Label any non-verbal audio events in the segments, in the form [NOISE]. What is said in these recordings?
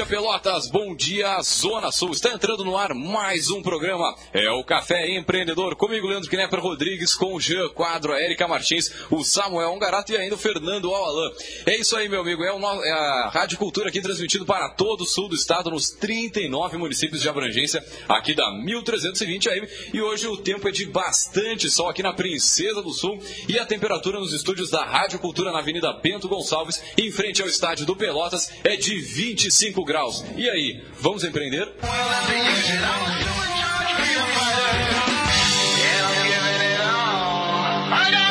dia Pelotas, bom dia Zona Sul. Está entrando no ar mais um programa. É o Café Empreendedor. Comigo, Leandro Knepper Rodrigues, com o Jean Quadro, a Erika Martins, o Samuel Ongarato e ainda o Fernando Alalan. É isso aí, meu amigo. É, é a Rádio Cultura aqui transmitido para todo o sul do estado, nos 39 municípios de abrangência, aqui da 1320 AM. E hoje o tempo é de bastante sol aqui na Princesa do Sul e a temperatura nos estúdios da Rádio Cultura na Avenida Bento Gonçalves, em frente ao estádio do Pelotas, é de 25 graus. E aí, vamos empreender?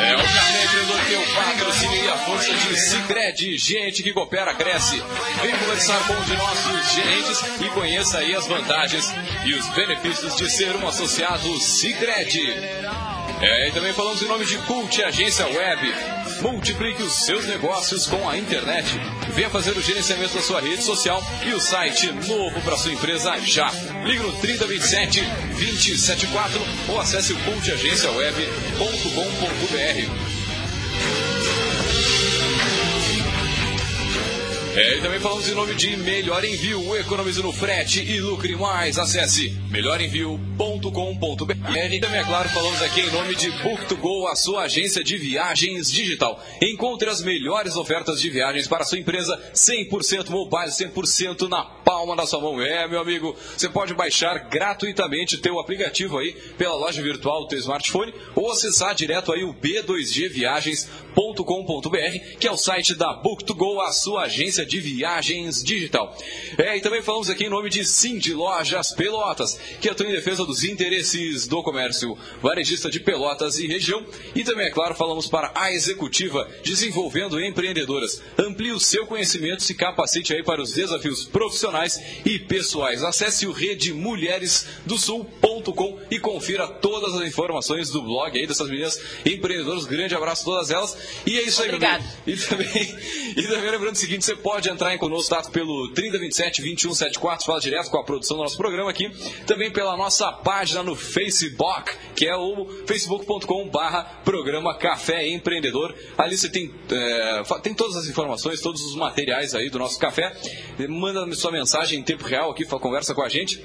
É o Café Empreendedor que eu patrocínio e a força de Cicred, gente que coopera, cresce. Vem conversar com um de nossos gerentes e conheça aí as vantagens e os benefícios de ser um associado Cicred. É, e também falamos em nome de Cult Agência Web. Multiplique os seus negócios com a internet. Venha fazer o gerenciamento da sua rede social e o site novo para sua empresa já. Ligue no 3027 274 ou acesse o cultagenciaweb.com.br. É, e também falamos em nome de Melhor Envio, economize no frete e lucre mais. Acesse melhorenvio.com.br. E também, é claro, falamos aqui em nome de Book2Go, a sua agência de viagens digital. Encontre as melhores ofertas de viagens para a sua empresa 100% mobile, 100% na palma da sua mão. É, meu amigo, você pode baixar gratuitamente o teu aplicativo aí pela loja virtual do teu smartphone ou acessar direto aí o b2gviagens.com.br, que é o site da Book2Go, a sua agência de viagens digital. É, e também falamos aqui em nome de Cindy Lojas Pelotas, que atua em defesa dos interesses do comércio varejista de Pelotas e região. E também, é claro, falamos para a Executiva, desenvolvendo empreendedoras. Amplie o seu conhecimento, se capacite aí para os desafios profissionais e pessoais. Acesse o redemulheresdosul.com e confira todas as informações do blog aí dessas meninas empreendedoras. Grande abraço a todas elas. E é isso aí, Obrigado. E também, e também lembrando o seguinte, você pode entrar em conosco tá, pelo 3027 2174, fala direto com a produção do nosso programa aqui. Também pela nossa página no Facebook, que é o facebook.com barra programa Café Empreendedor. Ali você tem, é, tem todas as informações, todos os materiais aí do nosso café. Manda sua mensagem em tempo real aqui, conversa com a gente.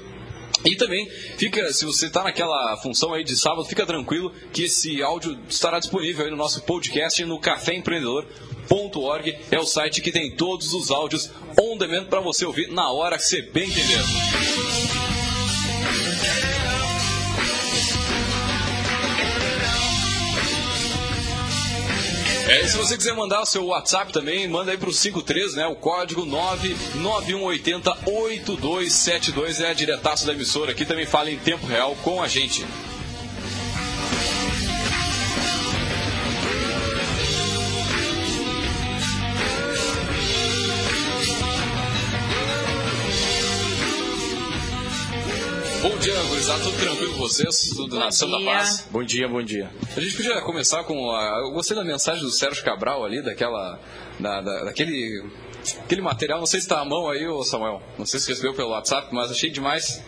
E também fica, se você está naquela função aí de sábado, fica tranquilo que esse áudio estará disponível aí no nosso podcast no caféempreendedor.org. É o site que tem todos os áudios on demand para você ouvir na hora que você bem entender. É, e se você quiser mandar o seu WhatsApp também, manda aí pro 53, né? O código 991808272 é a diretaço da emissora. Aqui também fala em tempo real com a gente. Bom dia, gurizada. Tudo tranquilo com vocês? Tudo na Santa. Paz? Bom dia, bom dia. A gente podia começar com a... Eu gostei da mensagem do Sérgio Cabral ali, daquela... Da, da- daquele... Aquele material, não sei se está à mão aí, ô Samuel. Não sei se recebeu pelo WhatsApp, mas achei demais.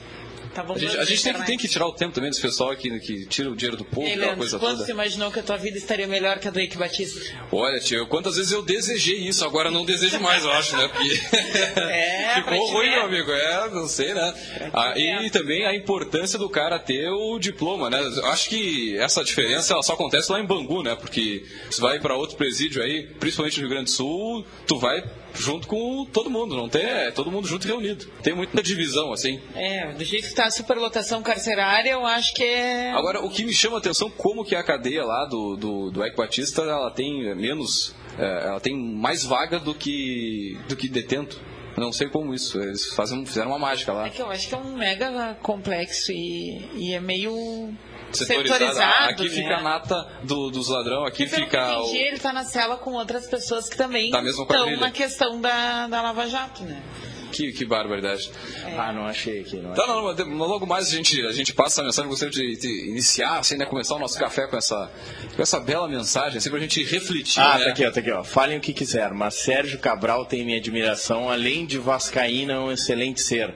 Tá bom A gente, a gente tem, que, tem que tirar o tempo também desse pessoal que, que tira o dinheiro do povo, aquela Leandro, coisa quando toda. você imaginou que a tua vida estaria melhor que a do Eike Batista? Olha, tio, quantas vezes eu desejei isso, agora não desejo mais, eu acho, né? Porque [LAUGHS] [LAUGHS] É, ficou ruim, meu amigo. É, não sei, né? Ah, e também a importância do cara ter o diploma, né? Eu acho que essa diferença ela só acontece lá em Bangu, né? Porque você vai para outro presídio aí, principalmente no Rio Grande do Sul, tu vai junto com todo mundo, não tem? É todo mundo junto e reunido. Tem muita divisão, assim. É, do jeito que está a superlotação carcerária, eu acho que é. Agora, o que me chama a atenção, como que a cadeia lá do, do, do Eike Batista, ela tem menos, é, ela tem mais vaga do que, do que detento. Não sei como isso, eles fazem, fizeram uma mágica lá. É que eu acho que é um mega complexo e, e é meio Setorizada. setorizado. Aqui né? fica a nata do- dos ladrão, aqui Porque, fica o... ele tá na cela com outras pessoas que também Da mesma estão na questão da, da Lava Jato, né? Que, que barbaridade. Ah, não achei aqui, não Tá, achei. não, mas logo mais a gente, a gente passa a mensagem, gostaria de, de iniciar, assim, né, começar o nosso café com essa, com essa bela mensagem, assim, pra gente refletir, Ah, né? tá aqui, ó, tá aqui, ó. Falem o que quiser, mas Sérgio Cabral tem minha admiração, além de Vascaína, é um excelente ser.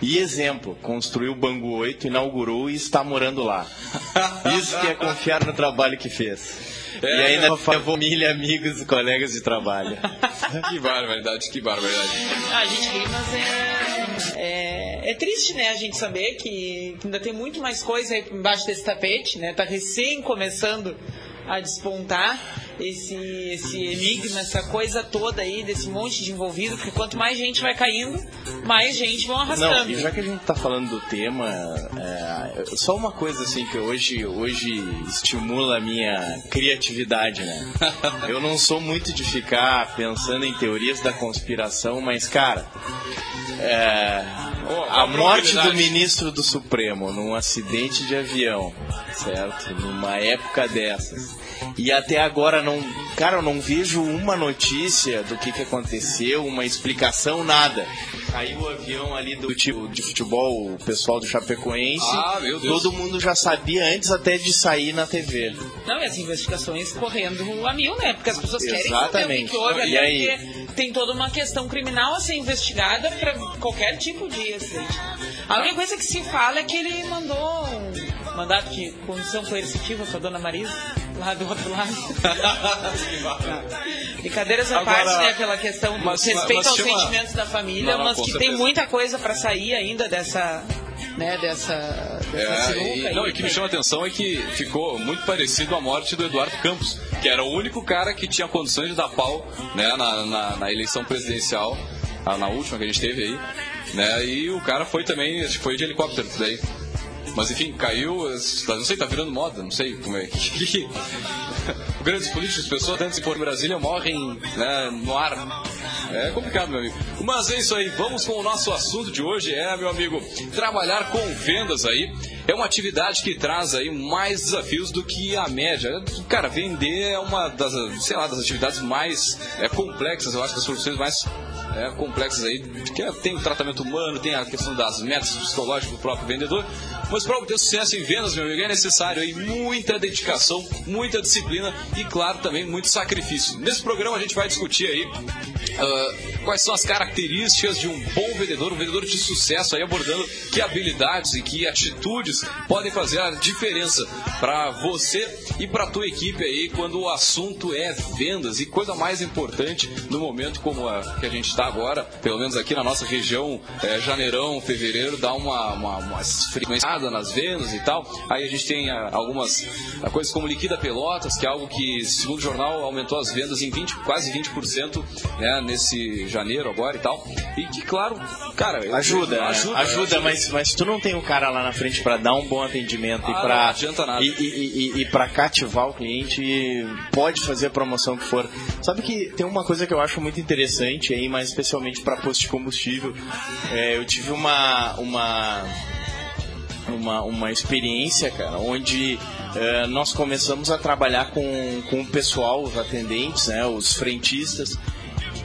E exemplo, construiu o Bangu 8, inaugurou e está morando lá. [LAUGHS] Isso que é confiar no trabalho que fez. É, e ainda família, amigos e colegas de trabalho. [LAUGHS] que barbaridade, que barbaridade. A gente ri, mas é, é, é, triste, né, a gente saber que ainda tem muito mais coisa aí embaixo desse tapete, né? Tá recém começando a despontar esse, esse enigma, essa coisa toda aí, desse monte de envolvido, porque quanto mais gente vai caindo, mais gente vão arrastando. Não, e já que a gente tá falando do tema, é, só uma coisa assim que hoje, hoje estimula a minha criatividade, né? [LAUGHS] Eu não sou muito de ficar pensando em teorias da conspiração, mas, cara, é, a morte do ministro do Supremo num acidente de avião, certo? Numa época dessas. E até agora não, cara, eu não vejo uma notícia do que, que aconteceu, uma explicação, nada. Caiu o avião ali do tipo de futebol, o pessoal do Chapecoense. Ah, meu Deus. Todo mundo já sabia antes até de sair na TV. Não, e as investigações correndo a mil, né? Porque as pessoas querem Exatamente. saber o que houve E ali, aí? porque tem toda uma questão criminal a ser investigada para qualquer tipo de acidente. A única coisa que se fala é que ele mandou mandato de condição coercitiva para dona Marisa, lá do outro lado. [LAUGHS] Brincadeiras à Agora, parte, né, pela questão do mas- respeito mas aos chama- sentimentos da família, Não, não, mas que certeza. tem muita coisa para sair ainda dessa, né, dessa, dessa É, e, aí. não, e o que me chama a atenção é que ficou muito parecido a morte do Eduardo Campos, que era o único cara que tinha condições de dar pau né, na, na, na eleição presidencial, na última que a gente teve aí. Né, e o cara foi também, acho que foi de helicóptero daí. Mas enfim, caiu, não sei, tá virando moda, não sei como é que. [LAUGHS] Grandes políticos, pessoas antes de em Brasília morrem né, no ar. É complicado, meu amigo. Mas é isso aí, vamos com o nosso assunto de hoje. É, meu amigo, trabalhar com vendas aí é uma atividade que traz aí mais desafios do que a média. Cara, vender é uma das, sei lá, das atividades mais é, complexas, eu acho, das profissões mais é, complexas aí, é- tem o tratamento humano, tem a questão das metas psicológicas do próprio vendedor. Mas para obter sucesso em vendas, meu amigo, é necessário aí muita dedicação, muita disciplina e, claro, também muito sacrifício. Nesse programa a gente vai discutir aí ah, quais são as características de um bom vendedor, um vendedor de sucesso, aí abordando que habilidades e que atitudes podem fazer a diferença para você e para tua equipe aí quando o assunto é vendas e coisa mais importante no momento como a que a gente está agora, pelo menos aqui na nossa região, é, janeirão, fevereiro, dá uma, uma, uma esfriada nas vendas e tal. Aí a gente tem ah, algumas ah, coisas como liquida pelotas, que é algo que, segundo o jornal, aumentou as vendas em 20, quase 20% né, nesse janeiro agora e tal. E que, claro, cara, eu- Ajuda, né? ajuda, ajuda, mas, mas tu não tem o cara lá na frente para dar um bom atendimento e Ah, para não adianta nada. e, e, e, e para cativar o cliente pode fazer a promoção que for. Sabe que tem uma coisa que eu acho muito interessante aí, mais especialmente para posto de combustível. É, eu tive uma uma uma, uma experiência, cara, onde eh, nós começamos a trabalhar com, com o pessoal, os atendentes, né, os frentistas,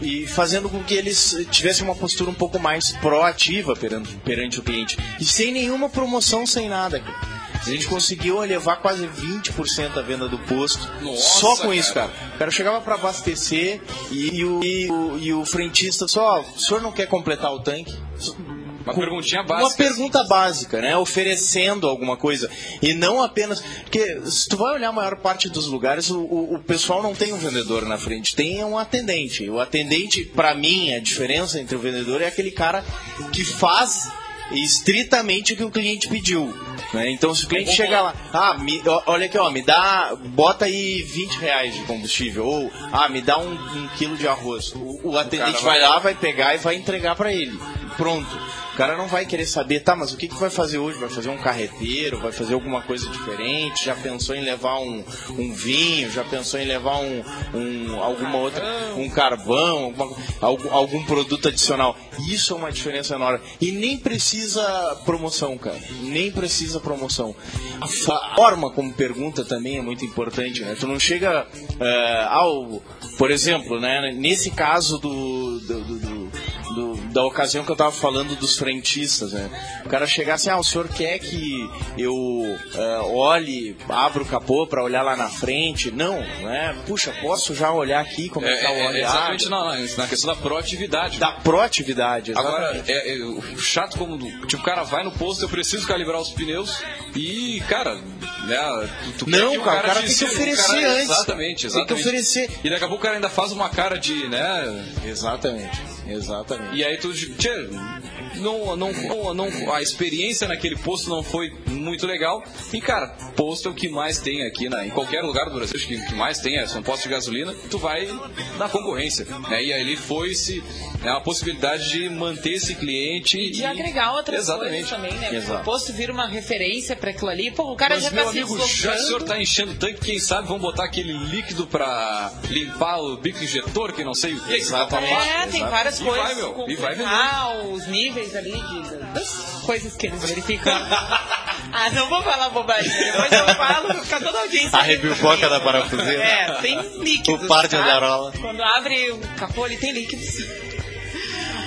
e fazendo com que eles tivessem uma postura um pouco mais proativa perante, perante o cliente. E sem nenhuma promoção, sem nada, cara. A gente conseguiu elevar quase 20% a venda do posto. Nossa, só com cara. isso, cara. O cara chegava para abastecer e, e o, e, o, e o frentista só, o senhor não quer completar o tanque? Uma perguntinha Uma básica. pergunta básica, né? Oferecendo alguma coisa. E não apenas. Porque se tu vai olhar a maior parte dos lugares, o, o, o pessoal não tem um vendedor na frente, tem um atendente. O atendente, pra mim, a diferença entre o vendedor é aquele cara que faz estritamente o que o cliente pediu. né? Então se o cliente chegar lá, ah, me- olha aqui, ó, me dá, bota aí 20 reais de combustível, ou ah, me dá um, um quilo de arroz. O, o atendente vai vai- lá, vai pegar e vai entregar pra ele. Pronto. O cara não vai querer saber, tá, mas o que, que vai fazer hoje? Vai fazer um carreteiro? Vai fazer alguma coisa diferente? Já pensou em levar um, um vinho? Já pensou em levar um, um alguma outra, um carvão? Alguma, algum, algum produto adicional? Isso é uma diferença enorme. E nem precisa promoção, cara. Nem precisa promoção. A forma como pergunta também é muito importante, né? Tu não chega eh, ao, por exemplo, né? Nesse caso do- do- do, da ocasião que eu tava falando dos frentistas, né? O cara chegar assim, ah, o senhor quer que eu uh, olhe, abra o capô para olhar lá na frente? Não, né? Puxa, posso já olhar aqui como é, é tá o olhar? É exatamente na, na, questão da proatividade. Da proatividade, exatamente. Agora, é, é, o chato como, tipo, o cara vai no posto, eu preciso calibrar os pneus e, cara, né, tu, tu não, cara, o cara, tem que oferecer cara, antes. Exatamente, exatamente. Tem que oferecer. E daqui a pouco o cara ainda faz uma cara de, né? Exatamente, exatamente. E aí tu, tchê, não, não, não, a experiência naquele posto não foi muito legal. E, cara, posto é o que mais tem aqui na, em qualquer lugar do Brasil, acho que o que mais tem é, são postos de gasolina, tu vai na concorrência. Né? E ali foi-se é a possibilidade de manter esse cliente. E e... agregar outras Exatamente. coisas também, né? Exato. O posto vira uma referência para aquilo ali. Pô, o cara Mas, já meu tá amigo, se já o senhor tá enchendo o tanque, quem sabe vão botar aquele líquido para limpar o bico injetor, que não sei o que. Exatamente. É, tem várias e coisas. Vai, meu, e vai vender. os níveis ali de, das coisas que eles verificam. [LAUGHS] ah, não vou falar bobagem. Depois eu falo, vai ficar toda a audiência. A review foca da parafuseira. É, tem líquido. O par de tá? Quando abre o capô, ele tem líquido sim.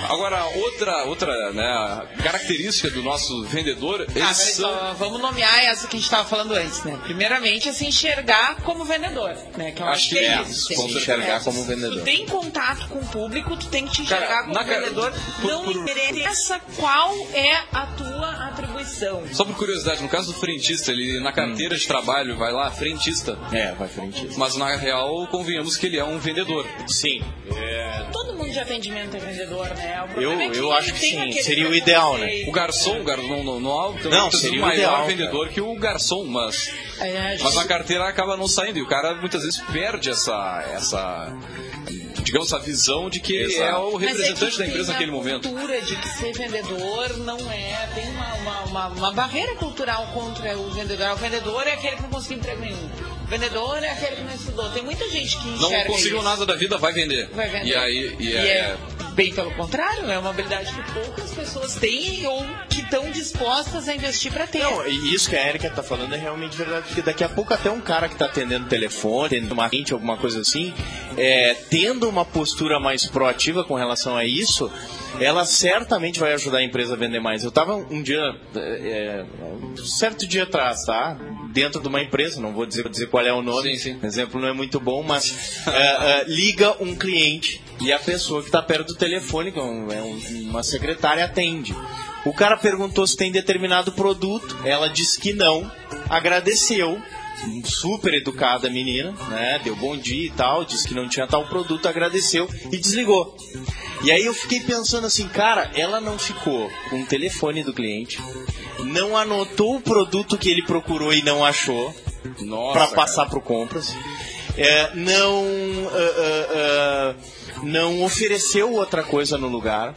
Agora, outra, outra né, característica do nosso vendedor. Ah, são... vamos nomear essa que a gente estava falando antes, né? Primeiramente, é se enxergar como vendedor, né? Que eu acho, acho que, é, isso. Se enxergar como vendedor. Tu tem contato com o público, tu tem que te enxergar Cara, como na vendedor. Por, não por... interessa qual é a tua atribuição. Só por curiosidade, no caso do frentista, ele na carteira hum. de trabalho vai lá, frentista. É, vai frentista. Mas na real, convenhamos que ele é um vendedor. Sim. É... Todo mundo de atendimento é vendedor, né? Eu, é eu acho que sim, seria o ideal, né? O garçom, gar, não, não, não, não seria o maior ideal, vendedor cara. que o garçom, mas, é, mas a carteira acaba não saindo e o cara muitas vezes perde essa, essa digamos, a visão de que ele é o representante é da empresa naquele momento. A cultura de que ser vendedor não é. Tem uma, uma, uma, uma, barreira cultural contra o vendedor. O vendedor é aquele que não conseguiu emprego nenhum. O vendedor é aquele que não estudou. Tem muita gente que enxerga Não conseguiu isso. nada da vida, vai vender. Vai vender. E aí. E, e é, é, bem pelo contrário, é uma habilidade que poucas pessoas têm ou que estão dispostas a investir para ter. Não, e isso que a Erika tá falando é realmente verdade, porque daqui a pouco até um cara que tá atendendo telefone, atendendo uma cliente, alguma coisa assim, é, tendo uma postura mais proativa com relação a isso, ela certamente vai ajudar a empresa a vender mais. Eu estava um dia, é, um certo dia atrás, tá? Dentro de uma empresa, não vou dizer, dizer qual é o nome, sim, sim. o exemplo não é muito bom, mas [LAUGHS] é, é, liga um cliente e a pessoa que está perto do telefone, que é, é uma secretária, atende. O cara perguntou se tem determinado produto, ela disse que não, agradeceu, super educada menina, né? Deu bom dia e tal, disse que não tinha tal produto, agradeceu e desligou. E aí eu fiquei pensando assim, cara, ela não ficou com o telefone do cliente, não anotou o produto que ele procurou e não achou para passar para compras, é, não uh, uh, uh, não ofereceu outra coisa no lugar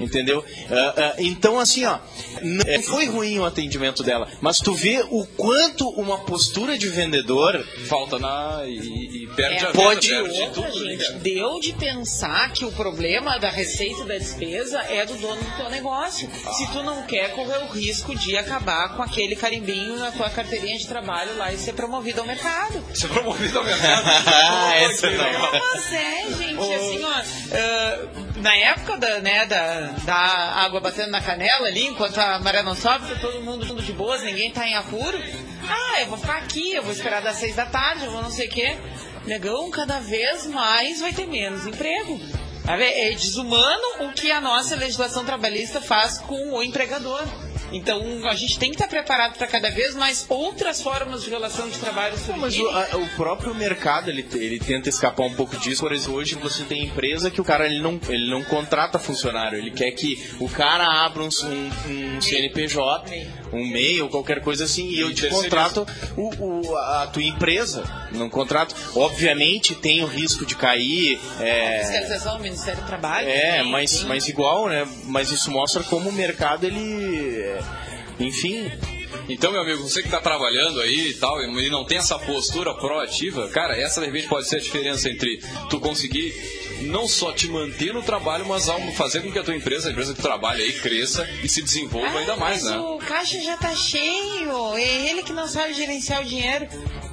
entendeu? Uh, uh, então, assim, ó, não foi ruim o atendimento dela, mas tu vê o quanto uma postura de vendedor falta na e, e perde é, a pode venda, perde outra, tudo, gente. Né? Deu de pensar que o problema da receita da despesa é do dono do teu negócio. Ah. Se tu não quer correr o risco de acabar com aquele carimbinho na tua carteirinha de trabalho lá e ser promovido ao mercado. [LAUGHS] Ser promovido ao [LAUGHS] mercado. ah, essa é legal. Mas é, gente, assim, ó, uh, na época da, né, da, da água batendo na canela ali, enquanto a maré não sobe, tá todo mundo de boas, ninguém tá em apuro. Ah, eu vou ficar aqui, eu vou esperar das seis da tarde, eu vou não sei o quê. Negão, cada vez mais vai ter menos emprego. É desumano o que a nossa legislação trabalhista faz com o empregador. Então a gente tem que estar preparado para cada vez mais outras formas de relação de trabalho surgirem. Mas o, a, o, próprio mercado ele, ele tenta escapar um pouco disso. Por exemplo, hoje você tem empresa que o cara ele não, ele não contrata funcionário, ele quer que o cara abra um, um, um CNPJ, um MEI ou qualquer coisa assim, e eu te contrato o, o, a tua empresa. Não contrato. Obviamente tem o risco de cair. É, fiscalização do Ministério do Trabalho. É, mas, mas igual, né? Mas isso mostra como o mercado ele enfim. Então, meu amigo, você que está trabalhando aí e tal, e não tem essa postura proativa, cara, essa de repente pode ser a diferença entre tu conseguir não só te manter no trabalho, mas fazer com que a tua empresa, a empresa que trabalha aí, cresça e se desenvolva ah, ainda mais, mas né? O caixa já tá cheio, é ele que não sabe gerenciar o dinheiro.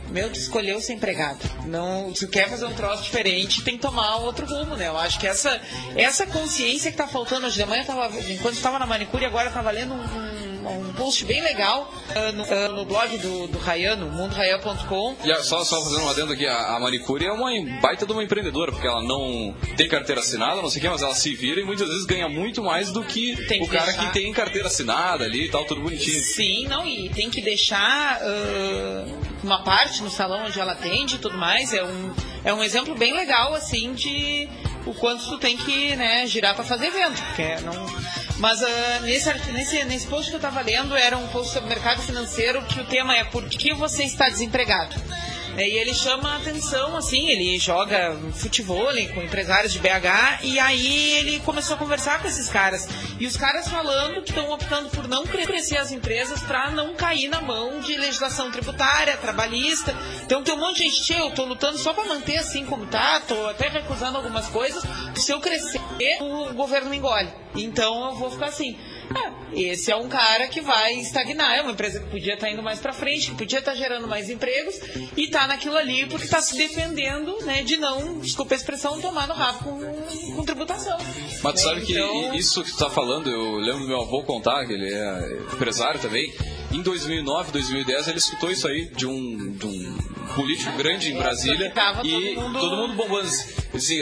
Meu, tu escolheu ser empregado. Não, se tu quer fazer um troço diferente, tem que tomar outro rumo, né? Eu acho que essa, essa consciência que tá faltando hoje de manhã, tava, enquanto estava na manicure, agora tava lendo um, um, um post bem legal uh, no, uh, no, blog do, do Rayano, mundorayan.com. E só, só fazendo um adendo aqui, a, a manicure é uma baita de uma empreendedora, porque ela não tem carteira assinada, não sei o que, mas ela se vira e muitas vezes ganha muito mais do que Tem que o cara deixar. que tem carteira assinada ali e tal, tudo bonitinho. Sim, não, e tem que deixar uh, uma parte no salão onde ela atende e tudo mais. É um, é um exemplo bem legal, assim, de o quanto tu tem que né, girar para fazer evento. Porque não... Mas uh, nesse, nesse, nesse post que eu estava lendo, era um post sobre mercado financeiro que o tema é por que você está desempregado? É, E ele chama a atenção, assim, ele joga futebol com empresários de BH e aí ele começou a conversar com esses caras. E os caras falando que estão optando por não cre- crescer as empresas para não cair na mão de legislação tributária, trabalhista. Então tem um monte de gente, "Tchê, eu tô lutando só para manter assim como tá, tô até recusando algumas coisas, se eu crescer, o governo me engole. Então eu vou ficar assim. Ah, esse é um cara que vai estagnar, é uma empresa que podia estar indo mais para frente, que podia estar gerando mais empregos e tá naquilo ali porque está se defendendo, né, de não, desculpa a expressão, tomar no rabo com, com tributação. Mas tu Né, sabe que então- isso que tu tá falando, eu lembro do meu avô contar, que ele é empresário também. Em 2009, 2010, ele escutou isso aí de um, de um político grande em Brasília. É, Tava e todo mundo- bombando.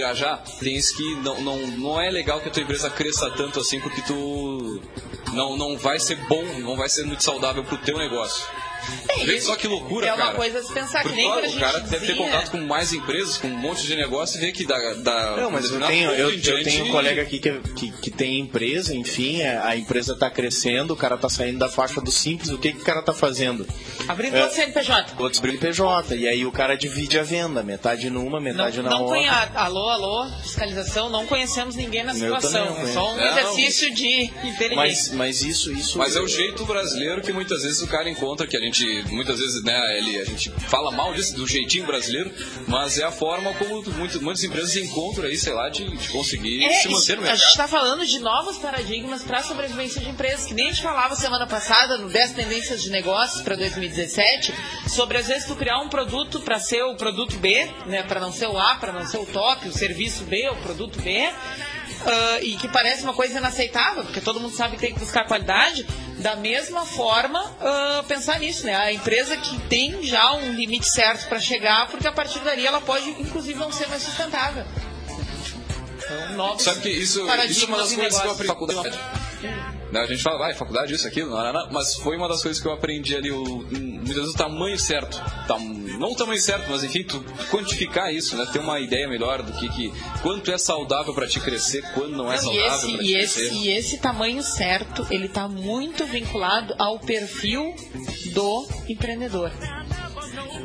Ah, já tem isso que não, não, não é legal que a tua empresa cresça tanto assim, porque tu não, não vai ser bom, não vai ser muito saudável pro teu negócio. É, Vê isso só que loucura, é uma cara. coisa a se pensar, que nem claro, quando a o gente cara deve ter contato com mais empresas, com um monte de negócio e vê que da. da Não, mas eu tenho, eu, eu tenho um colega aqui que, que, que tem empresa, enfim, é, a empresa está crescendo, o cara está saindo da faixa do simples, o que, que o cara está fazendo? Abrindo É. outro CNPJ. Outros PJ, e aí o cara divide a venda, metade numa, Não, metade na não outra. conhe... Alô, alô, fiscalização, não conhecemos ninguém na Eu situação. também não É só um. É, não. exercício de inteligência. Mas, mas isso, isso. Mas é o jeito brasileiro que muitas vezes o cara encontra, que a gente, muitas vezes, né, ele, a gente fala mal disso, do jeitinho brasileiro, mas é a forma como muitas, muitas empresas encontram aí, sei lá, de, de conseguir É, se manter no a gente mercado. está falando de novos paradigmas para a sobrevivência de empresas, que nem a gente falava semana passada no 10 Tendências de Negócios para 2017, sobre às vezes tu criar um produto para ser o produto B, né, para não ser o A, para não ser o top, o serviço B, o produto B, ah, e que parece uma coisa inaceitável, porque todo mundo sabe que tem que buscar qualidade, da mesma forma ah, pensar nisso, né? A empresa que tem já um limite certo para chegar, porque a partir dali ela pode, inclusive, não ser mais sustentável. Então, novos Sabe que isso, isso é uma das coisas que eu aprendi na faculdade. Né, A gente fala, vai, faculdade, isso, aquilo, não, não, não, mas foi uma das coisas que eu aprendi ali, o, muitas vezes o tamanho certo. Tam- não o tamanho certo, mas enfim, tu quantificar isso, né? Ter uma ideia melhor do que, que quanto é saudável para te crescer, quando não é Não, saudável para e, te esse, crescer. e esse tamanho certo, ele está muito vinculado ao perfil do empreendedor.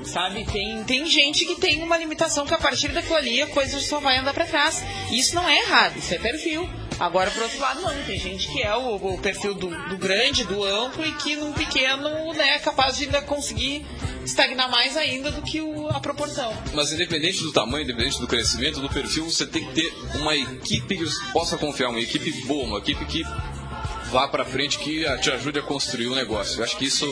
Sabe, tem, tem gente que tem uma limitação que a partir daquilo ali a coisa só vai andar para trás. Isso não é errado, isso é perfil. Agora, por outro lado, não. Tem gente que é o, o perfil do, do grande, do amplo e que num pequeno né, é capaz de ainda conseguir estagnar mais ainda do que o- a proporção. Mas independente do tamanho, independente do crescimento, do perfil, você tem que ter uma equipe que você possa confiar, uma equipe boa, uma equipe que vá para frente, que te ajude a construir o negócio. Eu acho que isso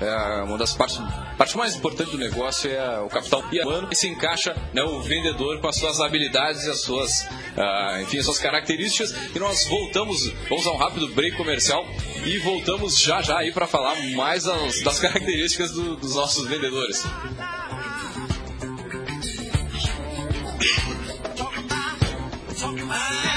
é uma das partes parte mais importantes do negócio é o capital humano e se encaixa né, o vendedor com as suas habilidades e as suas, uh, enfim, as suas características. E nós voltamos, vamos a um rápido break comercial e voltamos já já aí para falar mais das, das características do, dos nossos vendedores. Talk about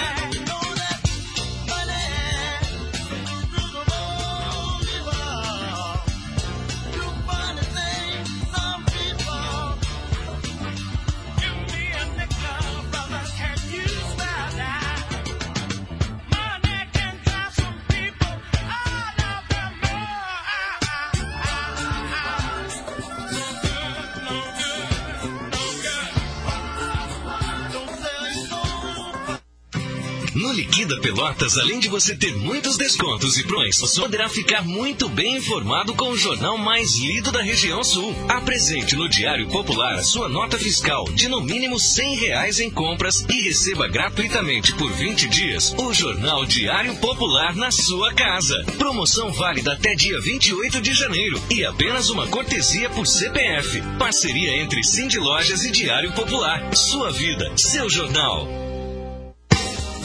Liquida Pelotas, além de você ter muitos descontos e prões, você poderá ficar muito bem informado com o jornal mais lido da região sul. Apresente no Diário Popular a sua nota fiscal de no mínimo cem reais em compras e receba gratuitamente por 20 dias o jornal Diário Popular na sua casa. Promoção válida até dia 28 de janeiro e apenas uma cortesia por CPF. Parceria entre Cindy Lojas e Diário Popular. Sua vida, seu jornal.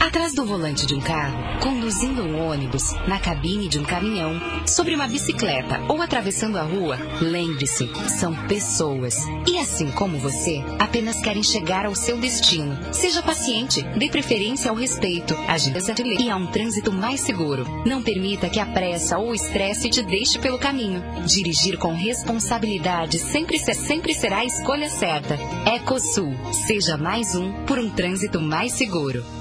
Atrás do volante de um carro, conduzindo um ônibus, na cabine de um caminhão, sobre uma bicicleta ou atravessando a rua, lembre-se, são pessoas. E assim como você, apenas querem chegar ao seu destino. Seja paciente, dê preferência ao respeito, agenda e a um trânsito mais seguro. Não permita que a pressa ou o estresse te deixe pelo caminho. Dirigir com responsabilidade sempre, sempre será a escolha certa. Ecosul, seja mais um por um trânsito mais seguro.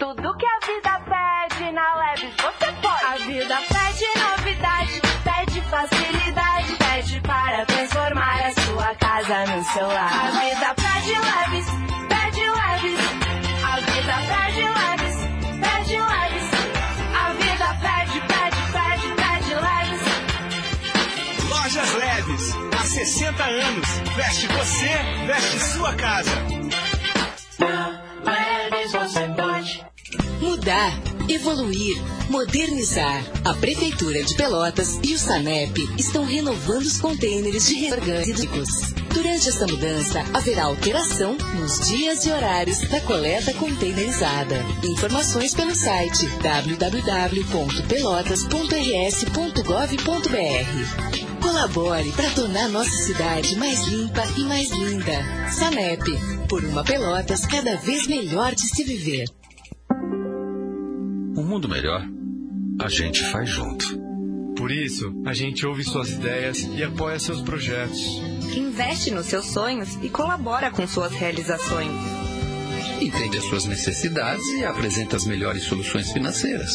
Tudo que a vida pede na Leves você pode. A vida pede novidade, pede facilidade, pede para transformar a sua casa no seu lar. A vida pede leves, pede leves. A vida pede leves, pede leves. A vida pede, pede, pede, pede leves. Lojas Leves, há 60 anos. Veste você, veste sua casa. Na Leves você pode. Mudar, evoluir, modernizar. A Prefeitura de Pelotas e o SANEP estão renovando os contêineres de reorgânicos. Durante essa mudança, haverá alteração nos dias e horários da coleta containerizada. Informações pelo site www.pelotas.rs.gov.br. Colabore para tornar nossa cidade mais limpa e mais linda. SANEP, por uma Pelotas cada vez melhor de se viver. Um mundo melhor, a gente faz junto. Por isso, a gente ouve suas ideias e apoia seus projetos. Investe nos seus sonhos e colabora com suas realizações. Entende as suas necessidades e apresenta as melhores soluções financeiras.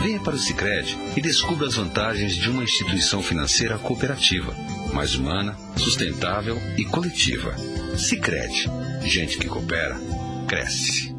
Venha para o Sicredi e descubra as vantagens de uma instituição financeira cooperativa, mais humana, sustentável e coletiva. Sicredi, gente que coopera, cresce.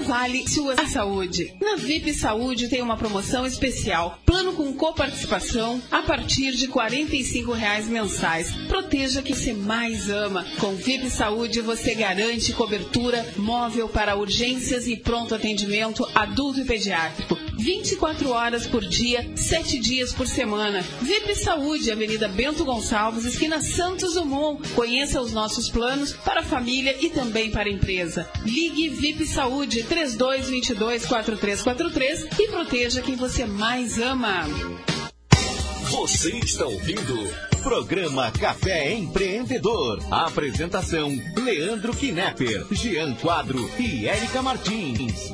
Quanto vale sua saúde? Na VIP Saúde tem uma promoção especial. Plano com coparticipação a partir de 45 reais mensais. Proteja quem você mais ama. Com VIP Saúde você garante cobertura móvel para urgências e pronto atendimento adulto e pediátrico. 24 horas por dia, 7 dias por semana. VIP Saúde, Avenida Bento Gonçalves, esquina Santos Dumont. Conheça os nossos planos para a família e também para a empresa. Ligue VIP Saúde 3222 4343 e proteja quem você mais ama. Você está ouvindo Programa Café Empreendedor. Apresentação: Leandro Knepper, Jean Quadro e Érica Martins.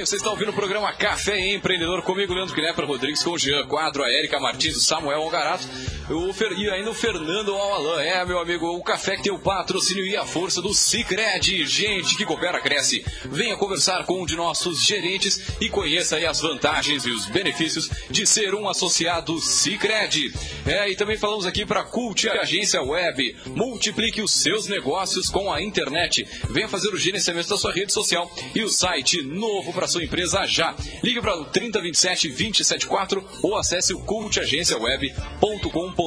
Bem, vocês estão ouvindo o programa Café Empreendedor comigo, Leandro Knepper Rodrigues, com o Jean Quadro, a Érica Martins, o Samuel Ongarato o Fer... e ainda o Fernando Alalan. É, meu amigo, o café que tem o patrocínio e a força do Cicred. Gente que coopera, cresce. Venha conversar com um de nossos gerentes e conheça aí as vantagens e os benefícios de ser um associado Cicred. É, e também falamos aqui para Cult Agência Web. Multiplique os seus negócios com a internet. Venha fazer o gerenciamento da sua rede social e o site novo para sua empresa já. Ligue para o 3027 274 ou acesse o cultagenciaweb.com.br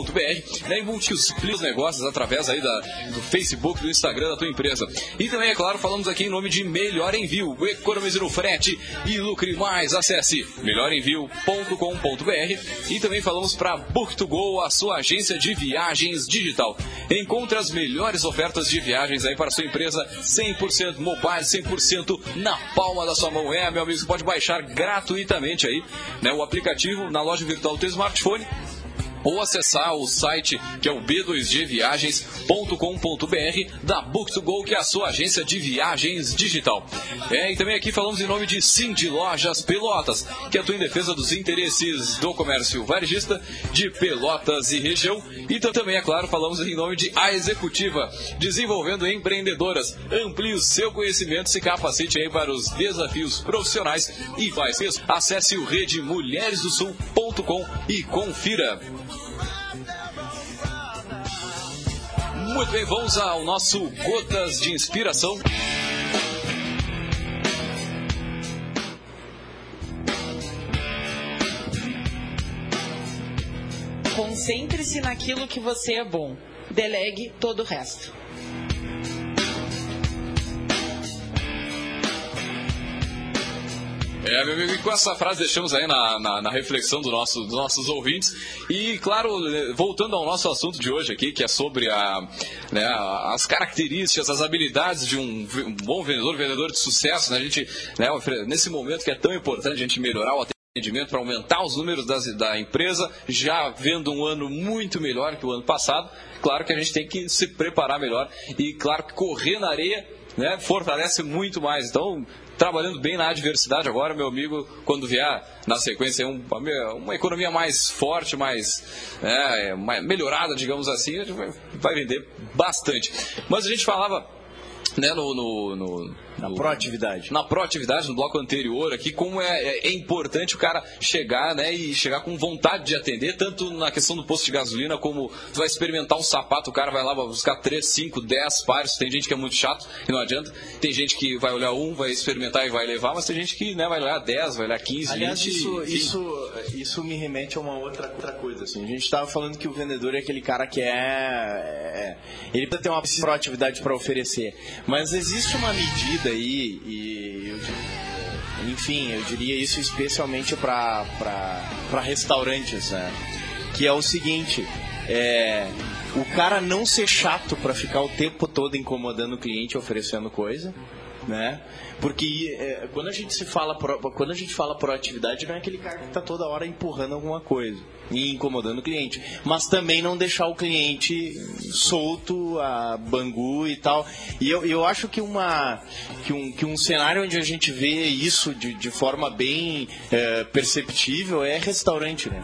né, e multiplique os negócios através aí da, do Facebook, do Instagram da tua empresa. E também, é claro, falamos aqui em nome de Melhor Envio. Economize no frete e lucre mais. Acesse melhorenvio.com.br e também falamos para Book2Go, a sua agência de viagens digital. Encontre as melhores ofertas de viagens aí para a sua empresa 100% mobile, 100% na palma da sua mão. É, meu amigo, você pode baixar gratuitamente aí né, o aplicativo na loja virtual do teu smartphone ou acessar o site que é o b2gviagens.com.br da Book2Go, que é a sua agência de viagens digital. É, e também aqui falamos em nome de Cindy Lojas Pelotas, que atua em defesa dos interesses do comércio varejista de Pelotas e região. E também, é claro, falamos em nome de A Executiva, desenvolvendo empreendedoras. Amplie o seu conhecimento, se capacite aí para os desafios profissionais e vai ser. Acesse o redemulheresdosul.com e confira. Muito bem, vamos ao nosso Gotas de Inspiração. Concentre-se naquilo que você é bom. Delegue todo o resto. É, meu amigo, e com essa frase deixamos aí na, na, na reflexão do nosso, dos nossos ouvintes. E, claro, voltando ao nosso assunto de hoje aqui, que é sobre a, né, as características, as habilidades de um, um bom vendedor, vendedor de sucesso. Né? A gente, né, nesse momento que é tão importante a gente melhorar o atendimento para aumentar os números das, da empresa, já vendo um ano muito melhor que o ano passado. Claro que a gente tem que se preparar melhor e, claro, que correr na areia né, fortalece muito mais. Então, trabalhando bem na adversidade agora, meu amigo, quando vier na sequência um, uma economia mais forte, mais, é, mais melhorada, digamos assim, vai vender bastante. Mas a gente falava né, no, no, no na proatividade. Na proatividade, no bloco anterior aqui, como é, é, é, importante o cara chegar, né, e chegar com vontade de atender, tanto na questão do posto de gasolina, como tu vai experimentar um sapato, o cara vai lá vai buscar 3, 5, 10 pares, tem gente que é muito chato e não adianta, tem gente que vai olhar um, vai experimentar e vai levar, mas tem gente que né, vai olhar 10, vai olhar 15, Aliás, 20, isso, isso, isso me remete a uma outra, outra coisa, assim, a gente estava falando que o vendedor é aquele cara que é, é ele precisa ter uma proatividade para oferecer, mas existe uma medida aí, e eu, enfim, eu diria isso especialmente para restaurantes, né? que é o seguinte: é, o cara não ser chato para ficar o tempo todo incomodando o cliente oferecendo coisa né? Porque é, quando a gente se fala pro, quando a gente fala proatividade não é aquele cara que está toda hora empurrando alguma coisa e incomodando o cliente, mas também não deixar o cliente solto a bangu e tal. E eu, eu acho que uma que um, que um cenário onde a gente vê isso de, de forma bem é, perceptível é restaurante, né?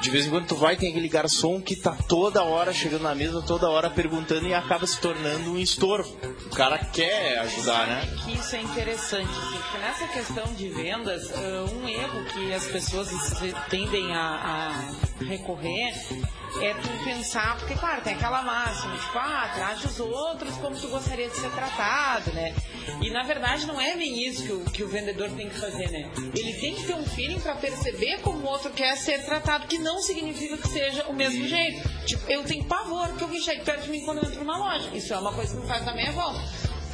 De vez em quando tu vai, tem aquele garçom que tá toda hora chegando na mesa, toda hora perguntando e acaba se tornando um estorvo. O cara quer ajudar, né? Que isso é interessante, assim, porque nessa questão de vendas, um erro que as pessoas tendem a, a recorrer é tu pensar, porque claro, tem aquela máxima, tipo, ah, trate os outros como tu gostaria de ser tratado, né? E na verdade não é bem isso que o, que o vendedor tem que fazer, né? Ele tem que ter um feeling para perceber como o outro quer ser tratado, que não significa que seja o mesmo jeito. Tipo, eu tenho pavor que alguém chegue perto de mim quando eu entro numa loja. Isso é uma coisa que me faz da minha volta.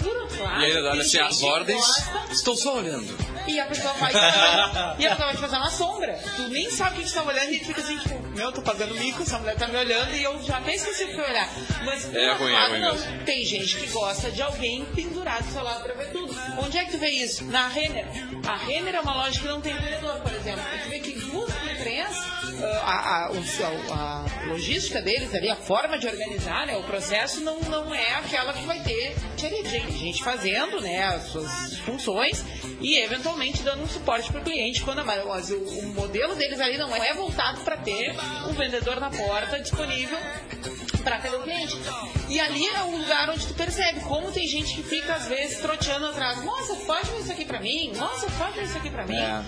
Outro lado, e aí, olha assim, as ordens, gosta, estou só olhando. E a pessoa vai te fazer, e a pessoa vai te fazer uma sombra. Tu nem sabe o que tu tá olhando e tu fica assim, tipo, meu, eu tô pagando mico, essa mulher tá me olhando e eu já até esqueci o que olhar. Mas por É ruim, é lado, ruim não. mesmo. Tem gente que gosta de alguém pendurado do seu lado pra ver tudo. Onde é que tu vê isso? Na Renner. A Renner é uma loja que não tem vendedor, por exemplo. Tu vê que a, a, a- a logística deles ali, a forma de organizar, né, o processo não, não é aquela que vai ter gente, gente fazendo né, as suas funções e eventualmente dando um suporte para o cliente quando mas o, o modelo deles ali não é voltado para ter um vendedor na porta disponível para atender o cliente. E ali é o lugar onde tu percebe como tem gente que fica às vezes troteando atrás. Nossa, ver isso aqui para mim? Nossa, ver isso aqui para mim? É.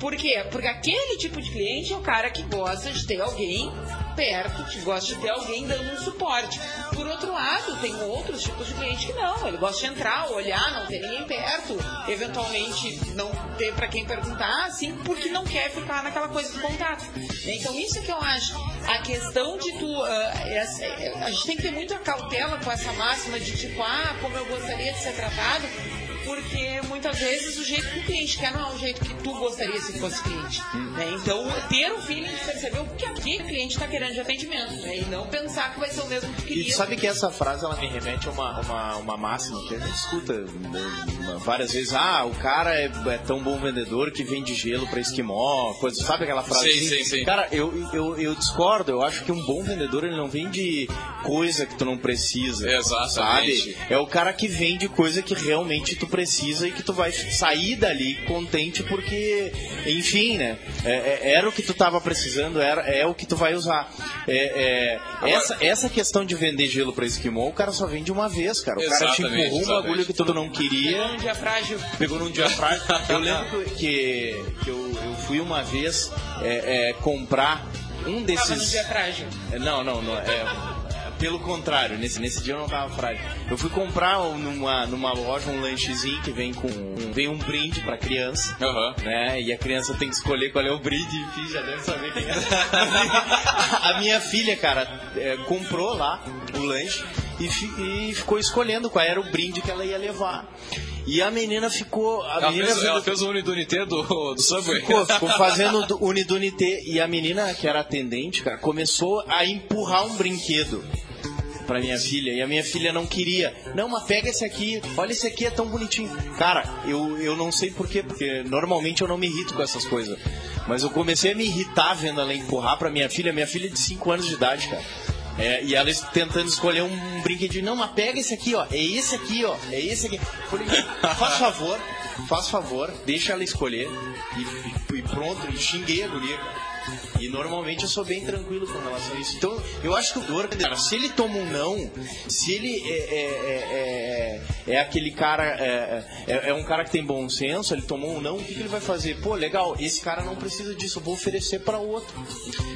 Por quê? Porque aquele tipo de cliente é o cara que gosta de ter alguém perto, que gosta de ter alguém dando um suporte. Por outro lado, tem outros tipos de cliente que não. Ele gosta de entrar, olhar, não ter ninguém perto, eventualmente não ter para quem perguntar, assim, porque não quer ficar naquela coisa do contato. Então, isso que eu acho. A questão de tu. ah, essa- a gente tem que ter muita cautela com essa máxima de tipo, ah, como eu gostaria de ser tratado porque muitas vezes o jeito que o cliente quer não é o jeito que tu gostaria se fosse cliente. né? Então, ter o feeling de perceber o que aquele cliente está querendo de atendimento, né? e não pensar que vai ser o mesmo que E queria. tu sabe que essa frase ela me remete a uma, uma, uma máxima que a gente escuta né, várias vezes. Ah, o cara é, é tão bom vendedor que vende gelo pra esquimó, coisa. Sabe aquela frase? Sim, assim? sim, sim. Cara, eu, eu, eu discordo. Eu acho que um bom vendedor ele não vende coisa que tu não precisa. Exatamente. Sabe? É o cara que vende coisa que realmente tu precisa e que tu vai sair dali contente porque, enfim, né? É- é- era o que tu tava precisando, era, é o que tu vai usar. É, é, essa, essa questão de vender gelo pra esquimó, o cara só vende uma vez, cara. O cara te empurrou um bagulho que tu não queria. Pegou um dia frágil. Pegou num dia frágil. [LAUGHS] Eu lembro que, que eu, eu fui uma vez é, é, comprar um Tava no desses. dia frágil. Não, não, não. É, pelo contrário, nesse, nesse dia eu não tava frágil. Eu fui comprar um- numa, numa loja um lanchezinho que vem com um, vem um brinde pra criança. Né? E a criança tem que escolher qual é o brinde, enfim, já deve saber quem é. [LAUGHS] a minha filha, cara, é, comprou lá o lanche e, fi- e ficou escolhendo qual era o brinde que ela ia levar. E a menina ficou. A Ela menina fez, ela fez o Unidunité do, do Subway. Ficou, ficou [LAUGHS] fazendo do- Unidunité. E a menina, que era atendente, cara, começou a empurrar um brinquedo pra minha filha. E a minha filha não queria. Não, mas pega esse aqui. Olha, esse aqui é tão bonitinho. Cara, eu, eu não sei porquê, porque normalmente eu não me irrito com essas coisas. Mas eu comecei a me irritar vendo ela empurrar pra minha filha. Minha filha é de 5 anos de idade, cara. É, e ela tentando escolher um brinquedinho. Não, mas pega esse aqui, ó. É esse aqui, ó. É esse aqui. Falei, faz favor, faz favor, deixa ela escolher. E, e pronto, eu xinguei a guria, cara. E normalmente eu sou bem tranquilo com relação a isso. Então, eu acho que o Dor, cara, se ele toma um não, se ele é, é, é, é, é aquele cara, é, é, é um cara que tem bom senso, ele tomou um não, o que, que ele vai fazer? Pô, legal, esse cara não precisa disso, eu vou oferecer para outro.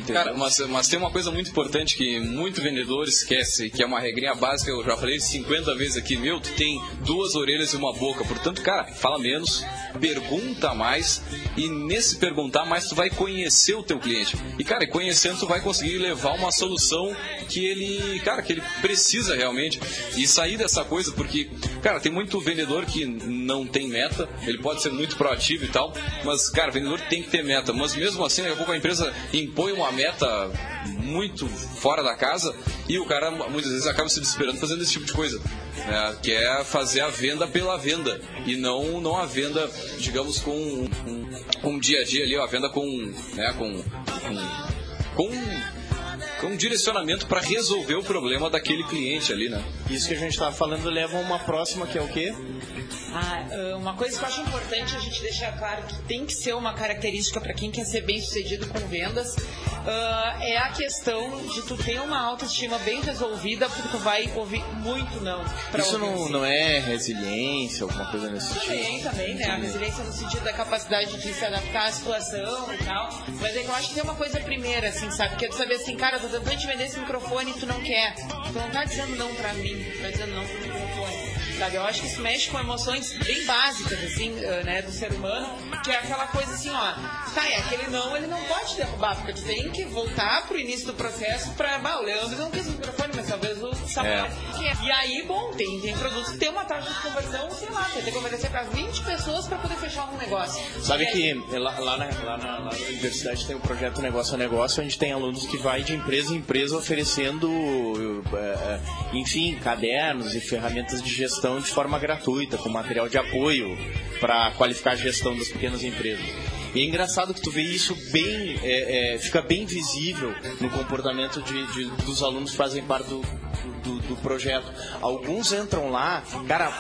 Cara, mas, mas tem uma coisa muito importante que muito vendedor esquece, que é uma regrinha básica, eu já falei 50 vezes aqui, meu, tu tem duas orelhas e uma boca, portanto, cara, fala menos, pergunta mais, e nesse perguntar mais tu vai conhecer o teu cliente. E, cara, conhecendo tu vai conseguir levar uma solução que ele, cara, que ele precisa realmente, e sair dessa coisa, porque, cara, tem muito vendedor que não tem meta, ele pode ser muito proativo e tal, mas, cara, vendedor tem que ter meta, mas mesmo assim, daqui a pouco a empresa impõe uma meta muito fora da casa e o cara muitas vezes acaba se desesperando fazendo esse tipo de coisa, né? que é fazer a venda pela venda e não não a venda, digamos, com um, um dia a dia ali, a venda com, né, com, com, com com um direcionamento para resolver o problema daquele cliente ali, né? Isso que a gente estava falando leva a uma próxima que é o quê? Ah, ah, uma coisa que eu acho importante a gente deixar claro que tem que ser uma característica para quem quer ser bem sucedido com vendas ah, é a questão de tu ter uma autoestima bem resolvida porque tu vai ouvir muito não. Isso não, sim. não é resiliência, alguma coisa nesse Também, sentido? também, né? A resiliência no sentido da capacidade de se adaptar à situação e tal. Mas é que eu acho que tem uma coisa primeira, assim, sabe? Que é tu saber assim, cara, eu tô tentando te vender esse microfone e tu não quer. Tu não tá dizendo não pra mim, tu tá dizendo não pro microfone. Sabe? Eu acho que isso mexe com emoções bem básicas, assim, eh, né, do ser humano, que é aquela coisa assim, ó, tá, é aquele não, ele não pode derrubar, porque tu tem que voltar pro início do processo pra, bah, o Leandro não quis o microfone, mas talvez o Samuel É. E aí, bom, tem, tem produtos que tem uma taxa de conversão, sei lá, você tem que conversar pra 20 pessoas pra poder fechar um negócio. Sabe que lá, lá na, lá na- lá na universidade tem o projeto Negócio a Negócio, onde tem alunos que vai de empresa em empresa oferecendo, eh, eh, enfim, cadernos e ferramentas de gestão de forma gratuita, com material de apoio para qualificar a gestão das pequenas empresas. E é engraçado que tu vê isso bem, eh, eh, fica bem visível no comportamento de, de- dos alunos que fazem parte do, do, do projeto. Alguns entram lá, cara,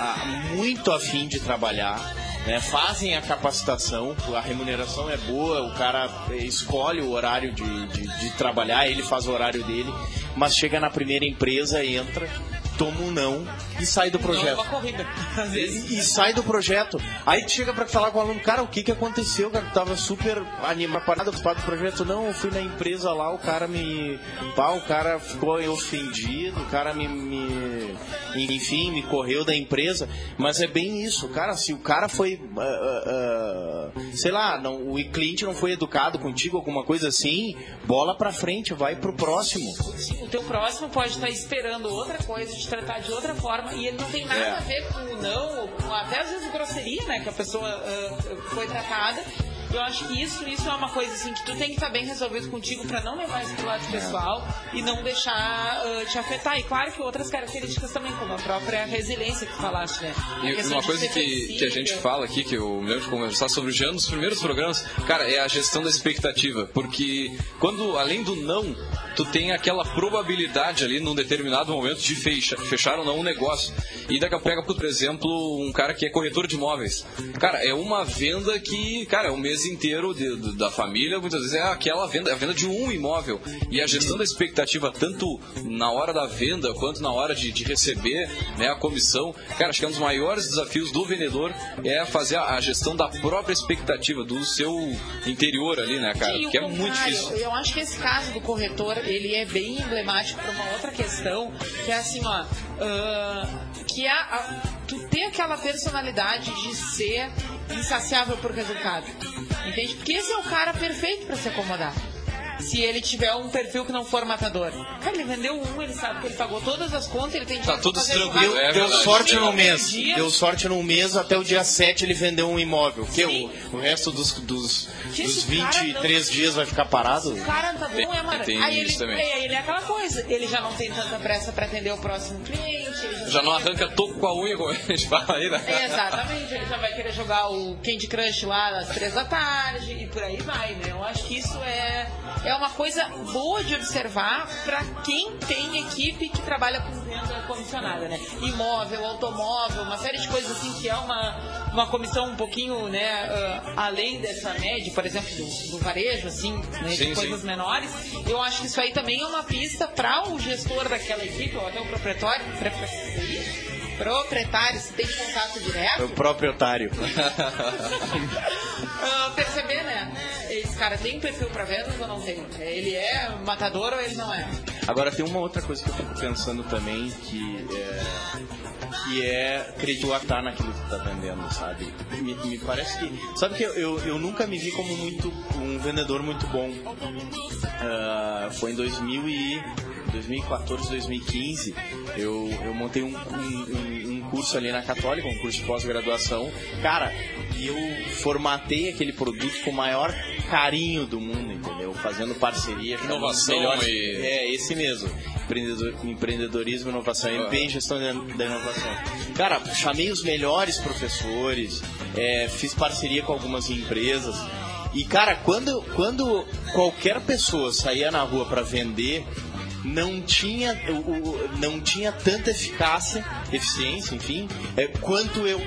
muito afim de trabalhar, né, fazem a capacitação, a remuneração é boa, o cara escolhe o horário de, de, de trabalhar, ele faz o horário dele, mas chega na primeira empresa, entra, toma um não e sai do Não é projeto. uma corrida, às vezes. E, e sai do projeto. Aí tu chega pra falar com o aluno, cara, o que que aconteceu? Cara, tu tava super animado, parado ocupado do projeto. Não, eu fui na empresa lá, o cara me. Pá, o cara ficou ofendido, o cara me, me- Enfim, me correu da empresa. Mas é bem isso, cara. Se o cara foi ah, ah, sei lá, não, o cliente não foi educado contigo, alguma coisa assim, bola pra frente, vai pro próximo. O teu próximo pode estar esperando outra coisa, te tratar de outra forma, e ele não tem nada É. a ver com o não, com até às vezes grosseria, né, que a pessoa ah, foi tratada. Eu acho que isso, isso é uma coisa assim que tu tem que estar bem resolvido contigo pra não levar isso pro É. lado pessoal e não deixar ah, te afetar. E claro que outras características também, como a própria resiliência que falaste, né? A E uma coisa que, que a gente fala aqui, que eu lembro de conversar sobre já nos primeiros programas, cara, é a gestão da expectativa. Porque quando, além do não, tu tem aquela probabilidade ali num determinado momento de fecha, fechar ou não um negócio. E daqui a pouco pega, por exemplo, um cara que é corretor de imóveis. Cara, é uma venda que, cara, é um mês inteiro de- de- da família, muitas vezes é aquela venda, é a venda de um imóvel. E a gestão da expectativa, tanto na hora da venda quanto na hora de, de receber né, a comissão, cara, acho que é um dos maiores desafios do vendedor é fazer a, a gestão da própria expectativa, do seu interior ali, né, cara? Sim, Porque é muito difícil. Eu acho que esse caso do corretor, ele é bem emblemático para uma outra questão, que é assim, ó, ah, que é a- tu ter aquela personalidade de ser insaciável por resultado. Entende? Porque esse é o cara perfeito para se acomodar. Se ele tiver um perfil que não for matador. Cara, ele vendeu um, ele sabe que ele pagou todas as contas, ele tem Tá dinheiro tudo pra fazer tranquilo, é Deu verdade. sorte Sim, no um mês. dia. Deu sorte num mês, até o dia 7 ele vendeu um imóvel. Que o, o resto dos, dos, dos esse cara 23 dias vai ficar parado? O cara tá Tem- bom, é mano. tem Aí isso ele, também. aí ele é aquela coisa, ele já não tem tanta pressa pra atender o próximo cliente. ele Já não arranca toco com a unha, como a gente fala aí, né? É, Exatamente, ele já vai querer jogar o Candy Crush lá às três da tarde e por aí vai, né? Eu acho que isso é, é uma coisa boa de observar pra quem tem equipe que trabalha com venda comissionada, né? Imóvel, automóvel, uma série de coisas assim que é uma, uma comissão um pouquinho, né, ah, além dessa média, por exemplo, do, do varejo, assim, né, Sim, de coisas sim. menores. Eu acho que isso aí também é uma pista para o gestor daquela equipe, ou até o proprietário, proprietário, se tem contato direto, O próprio otário. [LAUGHS] ah, perceber, né? Esse cara tem perfil pra vendas ou não tem? Ele é matador ou ele não é? Agora tem uma outra coisa que eu fico pensando também que é que é acreditar naquilo que tá vendendo, sabe? Me, me parece que sabe que eu, eu, eu nunca me vi como muito um vendedor muito bom. Ah, foi em 2000 e 2014, 2015 eu, eu montei um, um, um curso ali na Católica, um curso de pós-graduação. Cara, e eu formatei aquele produto com o maior carinho do mundo, entendeu? Fazendo parceria Inovação melhores. e- É, esse mesmo. Empreendedor- empreendedorismo, inovação, MP e gestão da da inovação. Cara, chamei os melhores professores, é, fiz parceria com algumas empresas. E, cara, quando, quando qualquer pessoa saía na rua para vender, não tinha, o- o- não tinha tanta eficácia, eficiência, enfim, é, quanto eu.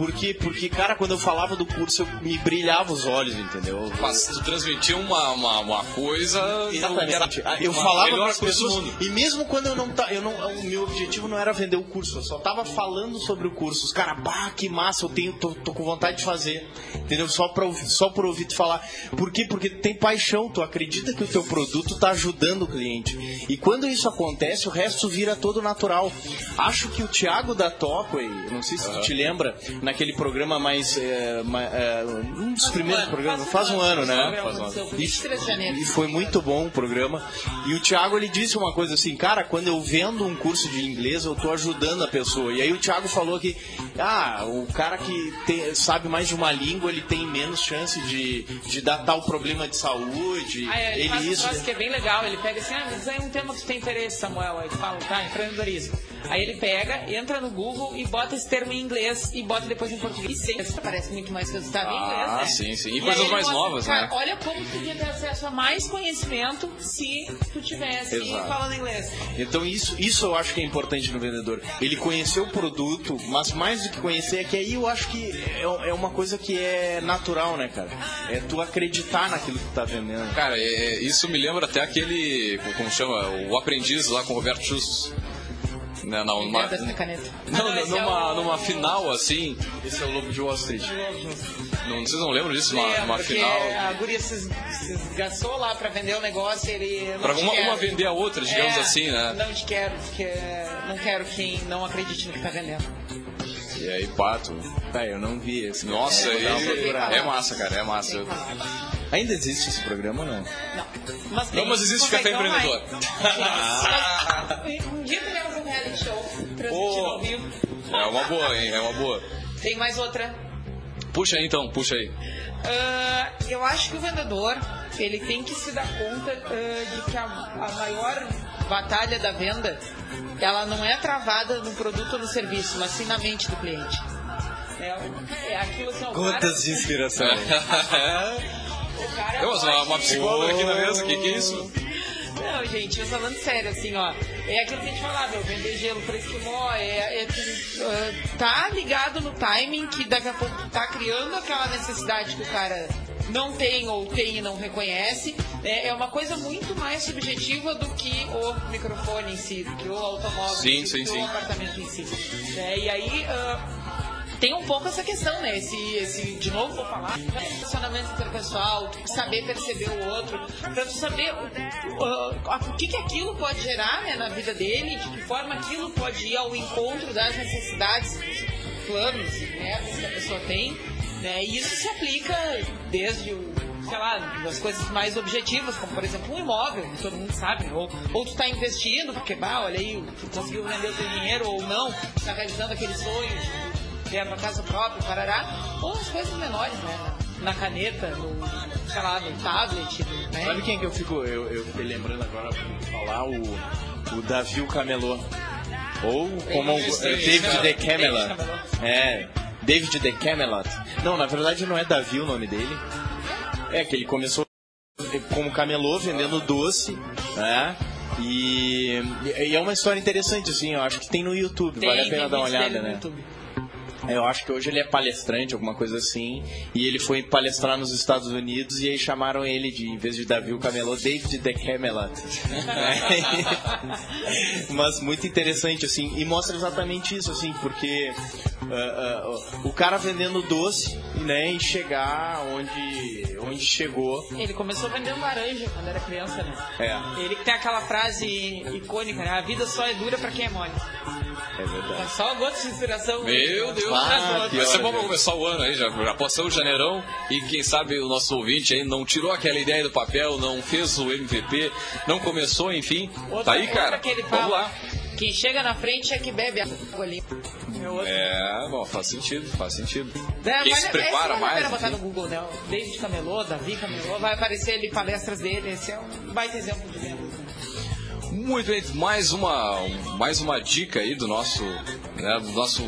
Porque, porque, cara, quando eu falava do curso, eu me brilhava os olhos, entendeu? Tu transmitia uma, uma, uma coisa. Exatamente. era Eu falava para as pessoas mundo. e mesmo quando eu não tá, eu não, o meu objetivo não era vender o curso, eu só tava falando sobre o curso. Os caras, bah, que massa, eu tenho, tô, tô com vontade de fazer, entendeu? Só pra, só por ouvir tu falar. Por quê? Porque tu tem paixão, tu acredita que o teu produto tá ajudando o cliente. E quando isso acontece, o resto vira todo natural. Acho que o Thiago da Topway, não sei se tu te lembra, naquele programa mais, é, ma- é, um dos primeiros programas, faz um ano, né? Faz um ano. 23 de janeiro. E foi muito bom o programa. E o Thiago ele disse uma coisa assim, cara, quando eu vendo um curso de inglês, eu tô ajudando a pessoa. E aí o Thiago falou que, ah, o cara que tem- sabe mais de uma língua, ele tem menos chance de, de dar tal problema de saúde. Aí ele, faz um isso. troço que é bem legal, ele pega assim, ah, mas é um tema que tu tem interesse, Samuel. Aí fala, tá, empreendedorismo. Aí ele pega, entra no Google e bota esse termo em inglês e bota depois em português. E sempre aparece muito mais resultado em inglês, Ah, né? sim, sim. E aí coisas mais novas, cara, né? Olha como tu podia ter acesso a mais conhecimento se tu tivesse Exato. falando inglês. Então isso, isso eu acho que é importante no vendedor. Ele conhecer o produto, mas mais do que conhecer é que aí eu acho que é, é uma coisa que é natural, né, cara? É tu acreditar naquilo que tu tá vendendo. Cara, é- é- isso me lembra até aquele. Como chama? O aprendiz lá com o Roberto Justus. Né, não, numa, não, esse numa, é numa final assim. Esse é o Lobo de Wall Street. Não, vocês não lembram disso? Uma, É, uma final. a guria se, se esgaçou lá pra vender o negócio ele... não Pra te uma, quero. uma vender a outra, digamos É, assim, né? Não te quero, porque não quero quem não acredite no que tá vendendo. E aí, pato. Tá, eu não vi esse. Nossa, procurada. é massa, cara, é massa. Ainda existe esse programa ou não? Mas Não, mas existe Café. Empreendedor. Mas, Um dia teremos um reality show transmitido ao vivo. É uma boa, hein? É uma boa. Tem mais outra. Puxa aí então, puxa aí. Ah, eu acho que o vendedor ele tem que se dar conta ah, de que a, a maior batalha da venda ela não é travada no produto ou no serviço, mas sim na mente do cliente. É, é aquilo assim, Gotas de inspiração. O mas uma, uma psicóloga aqui na mesa, que que é isso? Não, gente, eu falando sério, assim, ó. É aquilo que a gente falava, meu, vender gelo para esquimó, é, é tu, ah, tá ligado no timing que daqui a pouco tá criando aquela necessidade que o cara não tem ou tem e não reconhece. né? É uma coisa muito mais subjetiva do que o microfone em si, do que o automóvel, Sim, do sim, que sim. o apartamento em si. né? E aí. ah, tem um pouco essa questão, né? Esse, esse de novo vou falar, relacionamento interpessoal, saber perceber o outro, pra tu saber o, o- o que, que aquilo pode gerar né, na vida dele, de que forma aquilo pode ir ao encontro das necessidades, planos e metas que a pessoa tem, né? E isso se aplica desde o sei lá, das coisas mais objetivas, como por exemplo um imóvel, todo mundo sabe, né? ou, ou tu tá investindo, porque, bah, olha aí, tu conseguiu vender o teu dinheiro, ou não, tá realizando aquele sonho de ter a tua casa própria, parará, ou as coisas menores, né? Na caneta, no, sei lá, no tablet, né? Sabe quem que eu fico, eu, eu fiquei lembrando agora pra falar? O, o Davi o Camelô. Ou como é, David the David Camelot. Camelot. É, David the Camelot. Não, na verdade não é Davi o nome dele. É que ele começou como camelô vendendo doce, né? E, e é uma história interessante, assim, eu acho que tem no YouTube, Tem, vale a pena dar uma olhada, no né? Eu acho que hoje ele é palestrante, alguma coisa assim. E ele foi palestrar nos Estados Unidos e aí chamaram ele de, em vez de Davi o Camelô, David the Camelot. [LAUGHS] Mas muito interessante, assim. E mostra exatamente isso, assim, porque ah, ah, o cara vendendo doce, né, e chegar onde, onde chegou. Ele começou vendendo laranja quando era criança, né? É, Ele tem aquela frase icônica, né? A vida só é dura pra quem é mole. É verdade. Só gotas de inspiração. Meu Deus, Ah. Vai ser bom pra começar o ano aí, já, já passou o janeirão e quem sabe o nosso ouvinte aí não tirou aquela ideia do papel, não fez o MVP, não começou, enfim. Outra, tá aí, cara. outra que ele Vamos lá. Quem chega na frente é que bebe água ali. É bom, faz sentido, faz sentido. É, Quem se prepara mais. botar no Google, né? David Camelô, Davi Camelô, vai aparecer ali palestras dele. Esse é um baita exemplo de. Muito bem, mais uma, mais uma dica aí do nosso, né, do nosso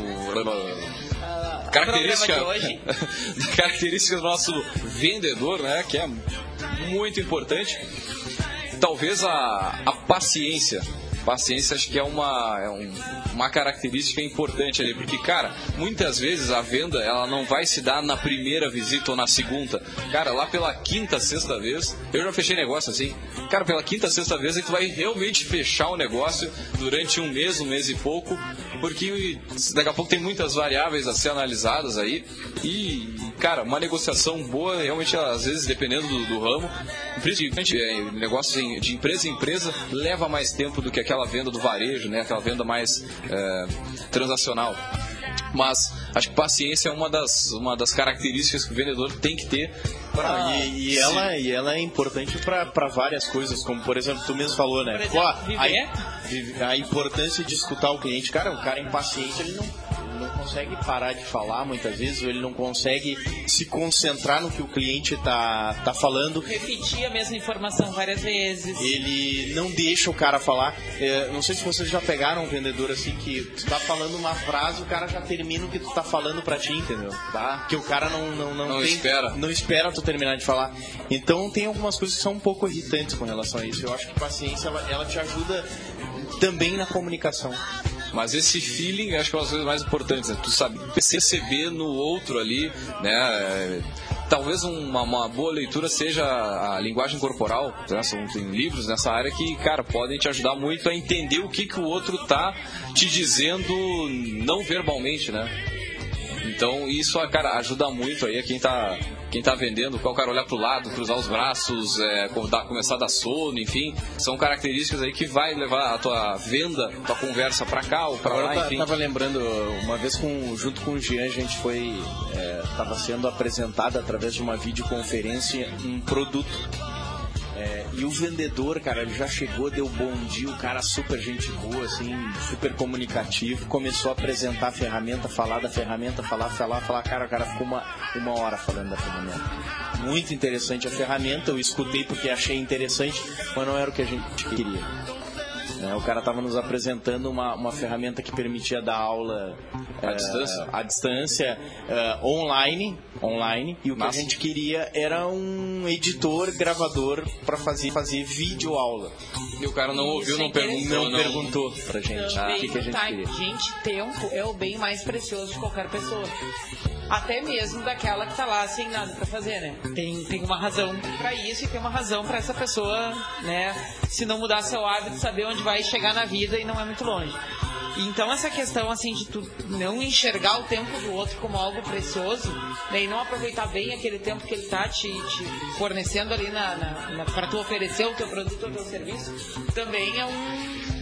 característica, [LAUGHS] característica do nosso vendedor, né, que é muito importante. Talvez a, a paciência. Paciência acho que é uma, é um- uma característica importante ali, porque, cara, muitas vezes a venda ela não vai se dar na primeira visita ou na segunda. Cara, lá pela quinta, sexta vez, eu já fechei negócio assim. Cara, pela quinta, sexta vez, aí tu vai realmente fechar o negócio durante um mês, um mês e pouco, porque daqui a pouco tem muitas variáveis a ser analisadas aí. E, cara, uma negociação boa, realmente, às vezes, dependendo do, do ramo, principalmente é, negócio em- de empresa em empresa, leva mais tempo do que aquela venda do varejo, né? Aquela venda mais é, transacional. Mas acho que paciência é uma das, uma das características que o vendedor tem que ter para. Ah, e, e ela, e ela é importante para várias coisas, como por exemplo, tu mesmo falou, né? Exemplo, a, vive- a importância de escutar o cliente. Cara, o cara impaciente, ele não consegue parar de falar muitas vezes, ou ele não consegue se concentrar no que o cliente tá, tá falando. Repetir a mesma informação várias vezes. Ele não deixa o cara falar. É, não sei se vocês já pegaram um vendedor assim que tu tá falando uma frase, o cara já termina o que tu tá falando pra ti, entendeu? Tá? Que o cara não não não, Não tem- espera. não espera tu terminar de falar. Então tem algumas coisas que são um pouco irritantes com relação a isso. Eu acho que paciência ela, ela te ajuda também na comunicação. Mas esse feeling acho que é uma das coisas mais importantes, né? Tu sabe perceber no outro ali, né? É, Talvez uma, uma boa leitura seja a linguagem corporal, né? São, tem livros nessa área que, cara, podem te ajudar muito a entender o que, que o outro tá te dizendo não verbalmente, né? Então isso, cara, ajuda muito aí a quem tá, quem tá vendendo, qual cara olhar pro lado, cruzar os braços, é, começar a dar sono, enfim, são características aí que vai levar a tua venda, tua conversa pra cá ou pra Agora lá, eu ta- enfim. tava lembrando, uma vez com, junto com o Jean, a gente foi. Estava sendo apresentado através de uma videoconferência um produto. É, e o vendedor, cara, ele já chegou, deu bom dia, o cara super gente boa, assim, super comunicativo, começou a apresentar a ferramenta, falar da ferramenta, falar, falar, falar, cara, o cara ficou uma, uma hora falando da ferramenta. Muito interessante a ferramenta, eu escutei porque achei interessante, mas não era o que a gente queria. Né? O cara estava nos apresentando uma, uma ferramenta que permitia dar aula À eh, distância? à distância, eh, online, online, e o que Massa. a gente queria era um editor, gravador para fazer fazer vídeo aula. E o cara não ouviu, é não perguntou, Não, não. perguntou pra gente o que, que a gente tá, queria. gente, tempo é o bem mais precioso de qualquer pessoa. Até mesmo daquela que tá lá sem nada pra fazer, né? Tem, tem uma razão pra isso e tem uma razão pra essa pessoa, né? Se não mudar seu hábito, saber onde vai chegar na vida e não é muito longe. Então essa questão assim de tu não enxergar o tempo do outro como algo precioso né, e não aproveitar bem aquele tempo que ele tá te, te fornecendo ali na, na, na, para tu oferecer o teu produto ou o teu serviço também é um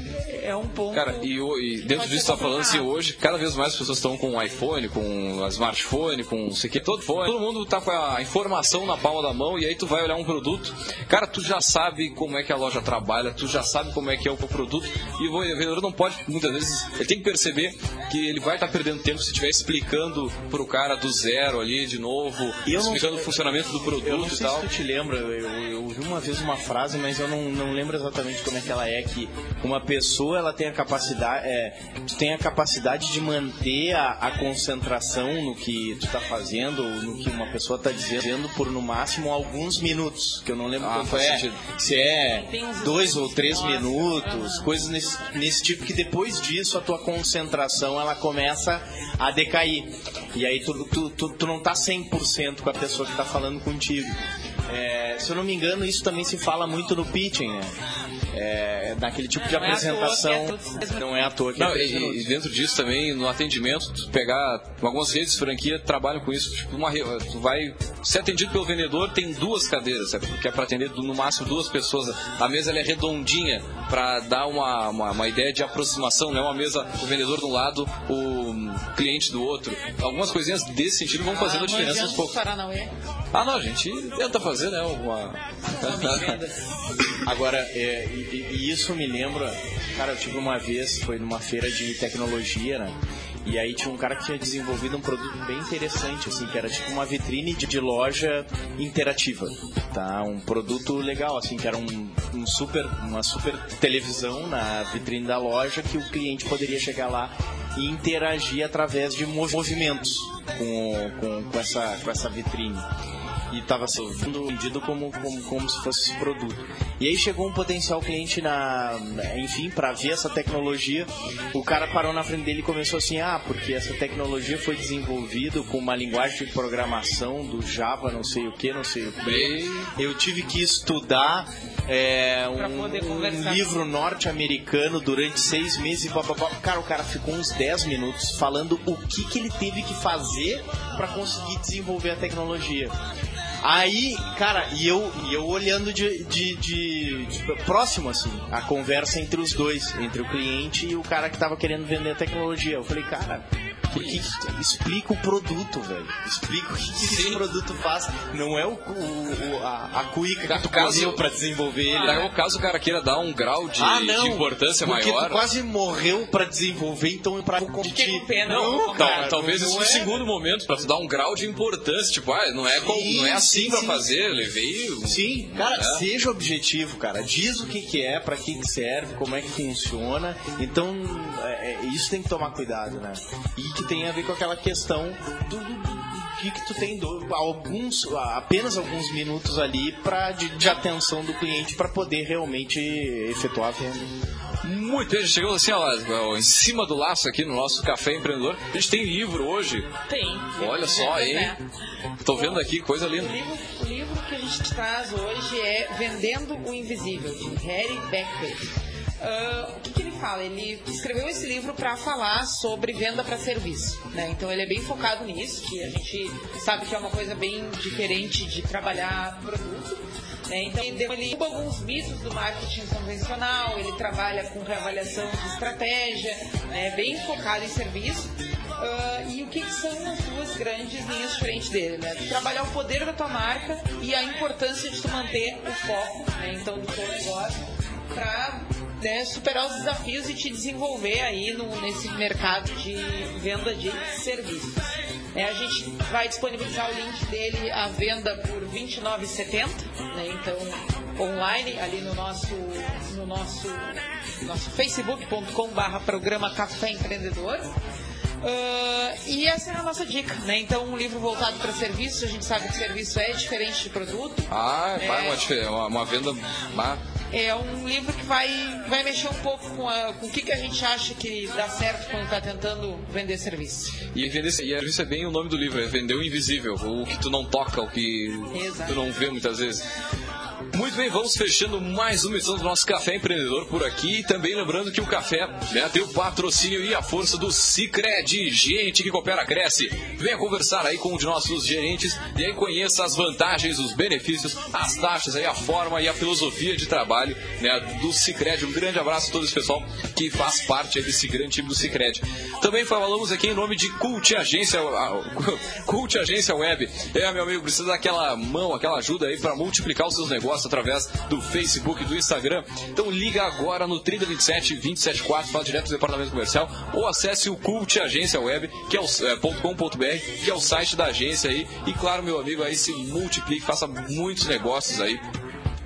é um ponto Cara, e, e dentro disso ser tá falando assim, hoje, cada vez mais as pessoas estão com iPhone, com smartphone, com não sei o que, todo fone. Todo mundo tá com a informação na palma da mão e aí tu vai olhar um produto. Cara, tu já sabe como é que a loja trabalha, tu já sabe como é que é o produto e o vendedor não pode, muitas vezes, ele tem que perceber que ele vai estar perdendo tempo se estiver explicando pro cara do zero ali de novo, E eu não- explicando o funcionamento do produto Eu não e sei tal. se tu te lembra, eu, eu, eu ouvi uma vez uma frase, mas eu não, não lembro exatamente como é que ela é, que uma pessoa ela tem a capacidade, é, tu tem a capacidade de manter a, a concentração no que tu tá fazendo, ou no que uma pessoa tá dizendo por no máximo alguns minutos, que eu não lembro Ah, quanto faz é, sentido. se é dois ou três Nossa, minutos, coisas nesse, nesse tipo, que depois disso a tua concentração ela começa a decair. E aí tu, tu, tu, tu não tá 100% com a pessoa que tá falando contigo. É, se eu não me engano, isso também se fala muito no pitching, né? É, naquele tipo de Não é à toa que é apresentação. não é à toa que é Não, três e, e dentro disso também, no atendimento, tu pegar algumas redes de franquia trabalham com isso. Tipo, uma, tu vai ser atendido pelo vendedor, tem duas cadeiras, sabe? que é para atender no máximo duas pessoas. A mesa ela é redondinha para dar uma, uma, uma ideia de aproximação, não é uma mesa, o vendedor de um lado, o cliente do outro. Algumas coisinhas desse sentido vão fazendo a diferença aos poucos. Paranauê. Ah, não, a gente tenta fazer, né? Uma... [LAUGHS] Agora, é, e, e- isso me lembra, cara, eu tive uma vez, foi numa feira de tecnologia, né? E aí tinha um cara que tinha desenvolvido um produto bem interessante, assim, que era tipo uma vitrine de, de loja interativa, tá? Um produto legal, assim, que era um, um super, uma super televisão na vitrine da loja que o cliente poderia chegar lá e interagir através de mov- movimentos com, com, com, essa, com essa vitrine e estava sendo vendido como, como, como se fosse esse produto. E aí chegou um potencial cliente na, enfim, para ver essa tecnologia. O cara parou na frente dele e começou assim: "Ah, porque essa tecnologia foi desenvolvida com uma linguagem de programação do Java, não sei o que, não sei o que. Eu tive que estudar é, um, um livro norte-americano durante seis meses e bababá. Cara, o cara ficou uns 10 minutos falando o que, que ele teve que fazer para conseguir desenvolver a tecnologia. Aí, cara, e eu, e eu olhando de, de, de- de próximo, assim, a conversa entre os dois, entre o cliente e o cara que tava querendo vender a tecnologia. Eu falei, cara, por que que- explica o produto, velho. Explica o que, que esse produto faz. Não é o, o- o- a, a cuíca que tu Caso- correu pra desenvolver ele. Daí, né? o caso o cara queira dar um grau de, Ah, não. de importância Porque maior. tu quase morreu pra desenvolver, então é pra Fiquei com pena. Não, vou tal- comprar. talvez não esse é. no segundo momento, pra tu dar um grau de importância. Tipo, ah, não é, qual- Sim, não é assim sim, pra sim. fazer, eu levei. um- Sim, cara, É. seja objetivo, cara. Diz o que, que é, pra que, que serve, como é que funciona. Então, é, é, isso tem que tomar cuidado, né? E que tem a ver com aquela questão do, do- do- de que tu tem do- alguns, apenas alguns minutos ali pra, de, de atenção do cliente para poder realmente efetuar a venda. Muito bem, chegamos assim, ó, em cima do laço aqui no nosso Café Empreendedor. A gente tem livro hoje. Tem. Olha só, Pois hein? é. Tô vendo aqui, coisa O linda. livro, o livro que a gente traz hoje é Vendendo o Invisível, de Harry Beckwith. Ah, o que, que ele fala? Ele escreveu esse livro para falar sobre venda para serviço. Né? Então ele é bem focado nisso, que a gente sabe que é uma coisa bem diferente de trabalhar produto. Né? Então ele derruba alguns mitos do marketing convencional, ele trabalha com reavaliação de estratégia, né? bem focado em serviço. Ah, e o que, que são as duas grandes linhas frente dele, né? Trabalhar o poder da tua marca e a importância de tu manter o foco, né? Então, do teu negócio para né, superar os desafios e te desenvolver aí no, nesse mercado de venda de serviços. É, a gente vai disponibilizar o link dele à venda por R$ 29,70, né, então online ali no nosso no nosso nosso facebook.com/barra programa Café Empreendedor. Uh, e essa é a nossa dica, né? Então, um livro voltado para serviços, a gente sabe que serviço é diferente de produto. Ah, É. vai uma, difer- uma, uma venda. ah, É um livro que vai, vai mexer um pouco com, a- com o que, que a gente acha que dá certo quando está tentando vender serviço. E vender e isso é bem o nome do livro, é vender o invisível, o que tu não toca, o que Exato. tu não vê muitas vezes. Muito bem, vamos fechando mais uma edição do nosso Café Empreendedor por aqui. E também lembrando que o café né, tem o patrocínio e a força do Cicred. Gente que coopera, cresce. Venha conversar aí com um de nossos gerentes e aí conheça as vantagens, os benefícios, as taxas, aí, a forma e a filosofia de trabalho né, do Cicred. Um grande abraço a todo esse pessoal que faz parte aí desse grande time do Cicred. Também falamos aqui em nome de Cult Agência, [LAUGHS] Cult Agência Web. É, meu amigo, precisa daquela mão, aquela ajuda aí para multiplicar os seus negócios através do Facebook e do Instagram. Então liga agora no 3027 274, fala direto do departamento comercial ou acesse o Cult Agência Web, que é o é, .com.br, que é o site da agência aí. E claro, meu amigo, aí se multiplique, faça muitos negócios aí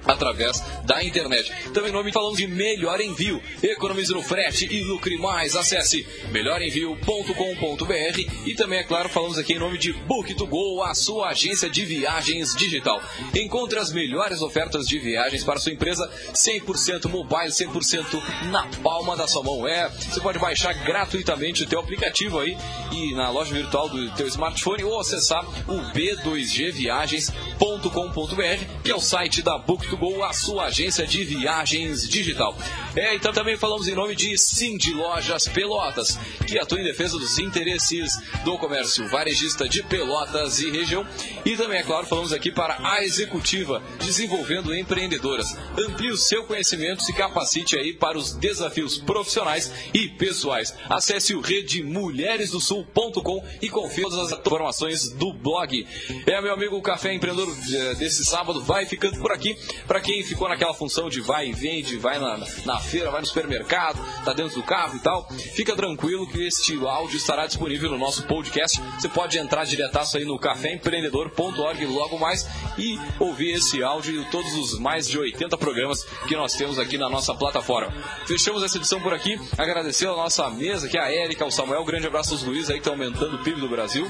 através da internet. Também nome falamos de Melhor Envio. Economize no frete e lucre mais. Acesse melhorenvio.com.br e também, é claro, falamos aqui em nome de Book2Go, a sua agência de viagens digital. Encontre as melhores ofertas de viagens para sua empresa 100% mobile, 100% na palma da sua mão. É, você pode baixar gratuitamente o teu aplicativo aí e na loja virtual do teu smartphone ou acessar o b2gviagens.com.br, que é o site da Book2Go, a sua agência de viagens digital. É, então também falamos em nome de Cindy Lojas Pelotas, que atua em defesa dos interesses do comércio varejista de Pelotas e região. E também, é claro, falamos aqui para a Executiva, desenvolvendo empreendedoras. Amplie o seu conhecimento, se capacite aí para os desafios profissionais e pessoais. Acesse o redemulheresdosul.com e confira todas as informações do blog. É, meu amigo, o Café Empreendedor eh, desse sábado vai ficando por aqui. Para quem ficou naquela função de vai e vende, vai na, na feira, vai no supermercado, tá dentro do carro e tal, fica tranquilo que este áudio estará disponível no nosso podcast. Você pode entrar diretaço aí no caféempreendedor.org logo mais e ouvir esse áudio e todos os mais de 80 programas que nós temos aqui na nossa plataforma. Fechamos essa edição por aqui. Agradecer a nossa mesa, que é a Érica, o Samuel. Grande abraço aos Luiz aí que estão aumentando o PIB do Brasil.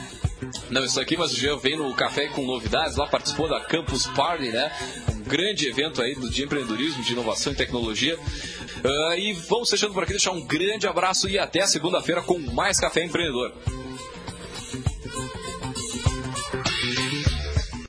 Não, isso aqui, mas o Jean vem no Café com Novidades, lá participou da Campus Party, né? Grande evento aí de empreendedorismo, de inovação e tecnologia. Ah, e vamos fechando por aqui, deixar um grande abraço e até segunda-feira com mais Café Empreendedor.